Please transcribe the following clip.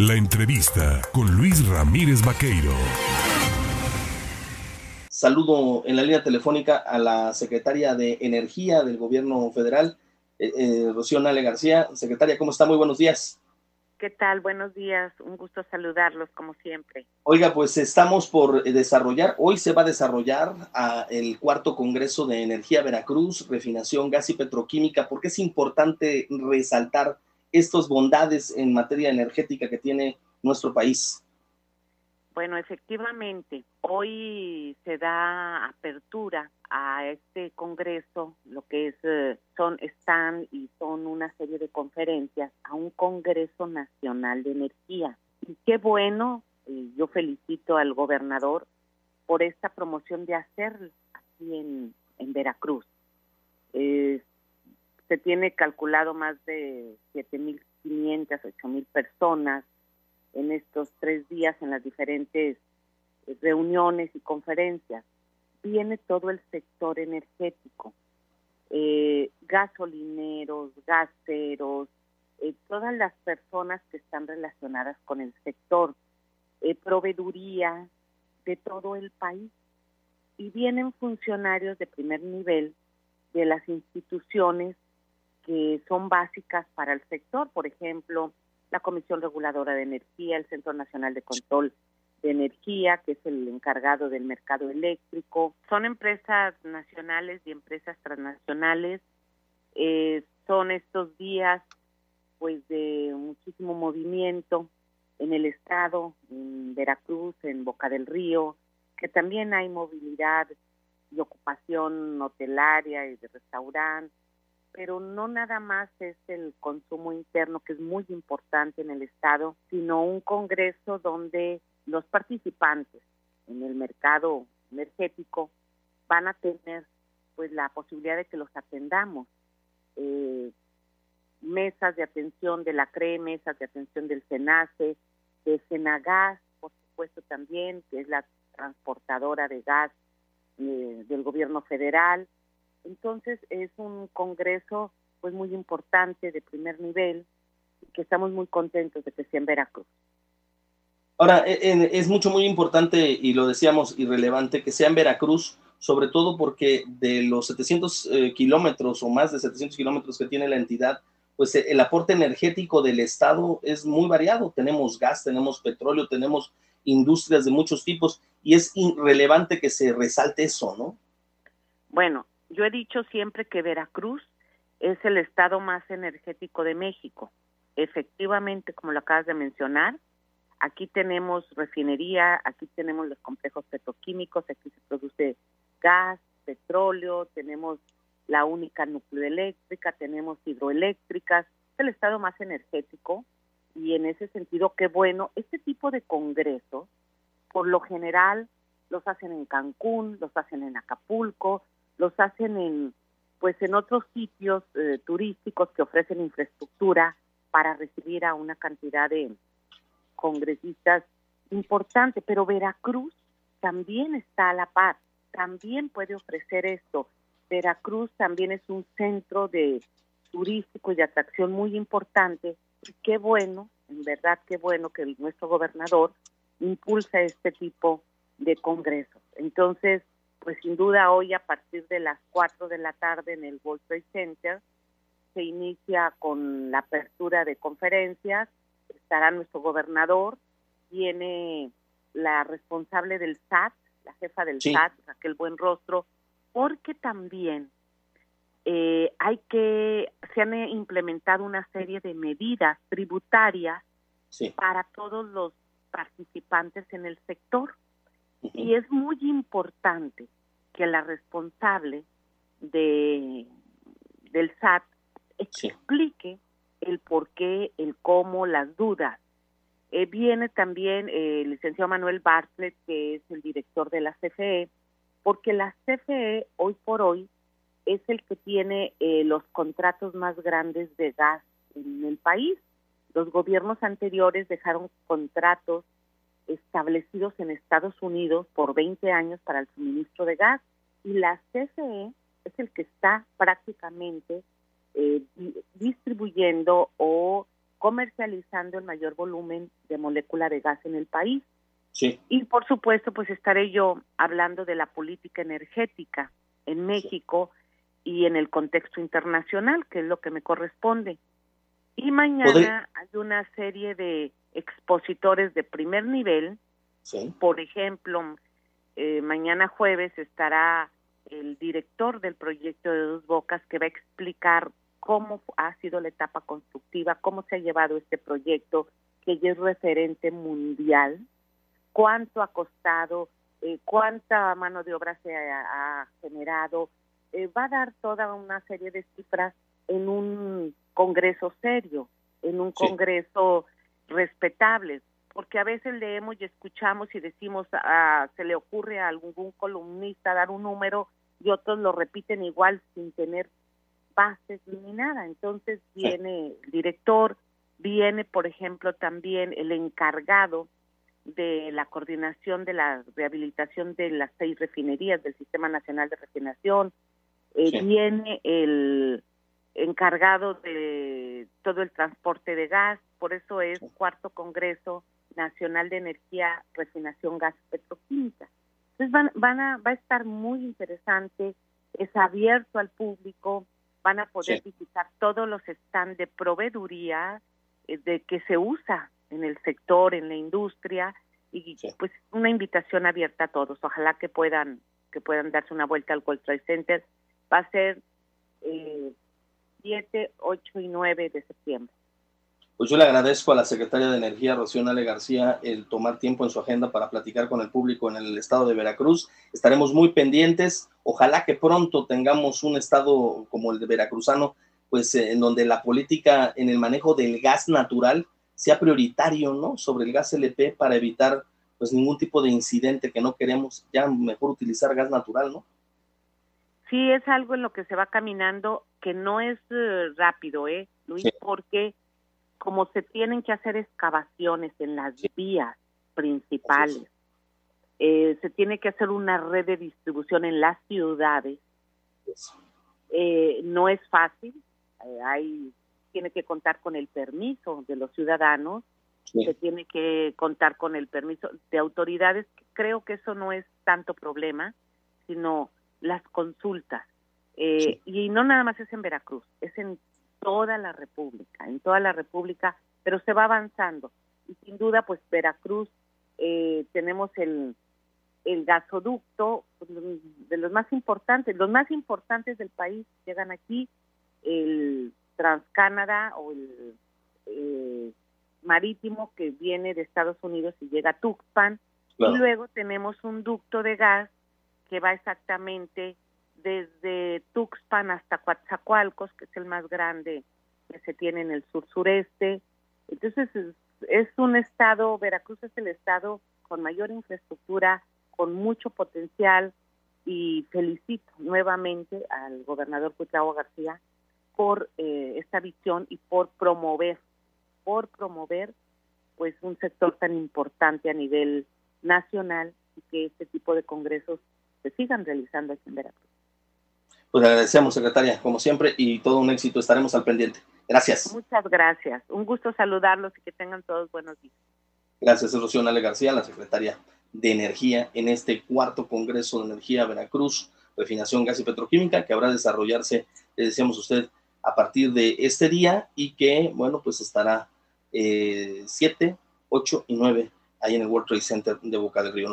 La entrevista con Luis Ramírez Vaqueiro. Saludo en la línea telefónica a la secretaria de Energía del Gobierno Federal, eh, eh, Rocío Nale García. Secretaria, ¿cómo está? Muy buenos días. ¿Qué tal? Buenos días. Un gusto saludarlos como siempre. Oiga, pues estamos por desarrollar, hoy se va a desarrollar el cuarto Congreso de Energía Veracruz, Refinación, Gas y Petroquímica, porque es importante resaltar estas bondades en materia energética que tiene nuestro país. Bueno, efectivamente, hoy se da apertura a este congreso, lo que es eh, son están y son una serie de conferencias a un Congreso Nacional de Energía. Y qué bueno, yo felicito al gobernador por esta promoción de hacer aquí en, en Veracruz. Se tiene calculado más de 7.500, 8.000 personas en estos tres días en las diferentes eh, reuniones y conferencias. Viene todo el sector energético, eh, gasolineros, gaseros, eh, todas las personas que están relacionadas con el sector, proveeduría de todo el país. Y vienen funcionarios de primer nivel de las instituciones que son básicas para el sector, por ejemplo, la Comisión Reguladora de Energía, el Centro Nacional de Control de Energía, que es el encargado del mercado eléctrico. Son empresas nacionales y empresas transnacionales. Eh, son estos días pues de muchísimo movimiento en el estado, en Veracruz, en Boca del Río, que también hay movilidad y ocupación hotelaria y de restaurante, pero no nada más es el consumo interno, que es muy importante en el Estado, sino un congreso donde los participantes en el mercado energético van a tener pues la posibilidad de que los atendamos. Eh, mesas de atención de la CRE, mesas de atención del SENACE, de Senagas, por supuesto también, que es la transportadora de gas eh, del gobierno federal, entonces es un congreso pues muy importante de primer nivel que estamos muy contentos de que sea en Veracruz. Ahora, e, es mucho, muy importante, y lo decíamos, irrelevante, que sea en Veracruz, sobre todo porque de los 700 eh, kilómetros o más de 700 kilómetros que tiene la entidad, pues eh, el aporte energético del Estado es muy variado. Tenemos gas, tenemos petróleo, tenemos industrias de muchos tipos, y es irrelevante que se resalte eso, ¿no? Bueno, yo he dicho siempre que Veracruz es el estado más energético de México. Efectivamente, como lo acabas de mencionar, aquí tenemos refinería, aquí tenemos los complejos petroquímicos, aquí se produce gas, petróleo, tenemos la única nucleoeléctrica, tenemos hidroeléctricas, es el estado más energético y en ese sentido, qué bueno, este tipo de congresos, por lo general, los hacen en Cancún, los hacen en Acapulco, los hacen en pues en otros sitios eh, turísticos que ofrecen infraestructura para recibir a una cantidad de congresistas importante, pero Veracruz también está a la par, también puede ofrecer esto. Veracruz también es un centro de turístico y de atracción muy importante y qué bueno, en verdad qué bueno que nuestro gobernador impulsa este tipo de congresos. Entonces, pues sin duda hoy a partir de las 4 de la tarde en el World Trade Center se inicia con la apertura de conferencias, estará nuestro gobernador, tiene la responsable del SAT, la jefa del SAT, aquel buen rostro, porque también eh, hay que, se han implementado una serie de medidas tributarias para todos los participantes en el sector. Y es muy importante que la responsable de del SAT explique el por qué, el cómo, las dudas. Eh, viene también el licenciado Manuel Bartlett, que es el director de la CFE, porque la CFE hoy por hoy es el que tiene eh, los contratos más grandes de gas en el país. Los gobiernos anteriores dejaron contratos establecidos en Estados Unidos por 20 años para el suministro de gas y la CFE es el que está prácticamente eh, distribuyendo o comercializando el mayor volumen de molécula de gas en el país. Sí. Y por supuesto, pues estaré yo hablando de la política energética en México y en el contexto internacional, que es lo que me corresponde. Y mañana hay una serie de expositores de primer nivel. Sí. Por ejemplo, eh, mañana jueves estará el director del proyecto de Dos Bocas que va a explicar cómo ha sido la etapa constructiva, cómo se ha llevado este proyecto, que ya es referente mundial, cuánto ha costado, eh, cuánta mano de obra se ha, generado. Eh, va a dar toda una serie de cifras en un congreso serio, en un congreso respetable porque a veces leemos y escuchamos y decimos, ah, se le ocurre a algún columnista dar un número y otros lo repiten igual sin tener bases ni nada. Entonces viene el director, viene, por ejemplo, también el encargado de la coordinación de la rehabilitación de las seis refinerías del Sistema Nacional de Refinación, eh, viene el encargado de todo el transporte de gas, por eso es cuarto congreso Nacional de Energía, Refinación Gas Petroquímica. Entonces van, van a, va a estar muy interesante, es abierto al público, van a poder visitar todos los stands de proveeduría eh, de que se usa en el sector, en la industria, y pues una invitación abierta a todos. Ojalá que puedan que puedan darse una vuelta al World Trade Center. Va a ser eh, 7, 8 y 9 de septiembre. Pues yo le agradezco a la secretaria de Energía, Rocío Nale García, el tomar tiempo en su agenda para platicar con el público en el estado de Veracruz. Estaremos muy pendientes. Ojalá que pronto tengamos un estado como el de Veracruzano, pues eh, en donde la política en el manejo del gas natural sea prioritario, ¿no? Sobre el gas LP para evitar pues ningún tipo de incidente que no queremos. Ya mejor utilizar gas natural, ¿no? Sí, es algo en lo que se va caminando que no es eh, rápido, ¿eh, Luis? Porque como se tienen que hacer excavaciones en las vías principales, eh, se tiene que hacer una red de distribución en las ciudades. Eh, no es fácil, eh, hay tiene que contar con el permiso de los ciudadanos, se tiene que contar con el permiso de autoridades. Creo que eso no es tanto problema, sino las consultas. Y no nada más es en Veracruz, es en toda la República, en toda la República, pero se va avanzando. Y sin duda, pues Veracruz, eh, tenemos el, el gasoducto pues, de los más importantes, los más importantes del país llegan aquí, el Transcanada o el eh, marítimo que viene de Estados Unidos y llega a Tuxpan, y luego tenemos un ducto de gas que va exactamente desde Tuxpan hasta Coatzacoalcos, que es el más grande que se tiene en el sur sureste. Entonces es, un estado, Veracruz es el estado con mayor infraestructura, con mucho potencial y felicito nuevamente al gobernador Cuitlao García por eh, esta visión y por promover, por promover pues un sector tan importante a nivel nacional y que este tipo de congresos se sigan realizando aquí en Veracruz. Pues le agradecemos, secretaria, como siempre, y todo un éxito. Estaremos al pendiente. Gracias. Muchas gracias. Un gusto saludarlos y que tengan todos buenos días. Gracias, Rocío Nale García, la secretaria de Energía en este cuarto Congreso de Energía Veracruz, Refinación Gas y Petroquímica, que habrá de desarrollarse, le decíamos a usted, a partir de este día y que, bueno, pues estará 7, eh, 8 y 9 ahí en el World Trade Center de Boca del Río.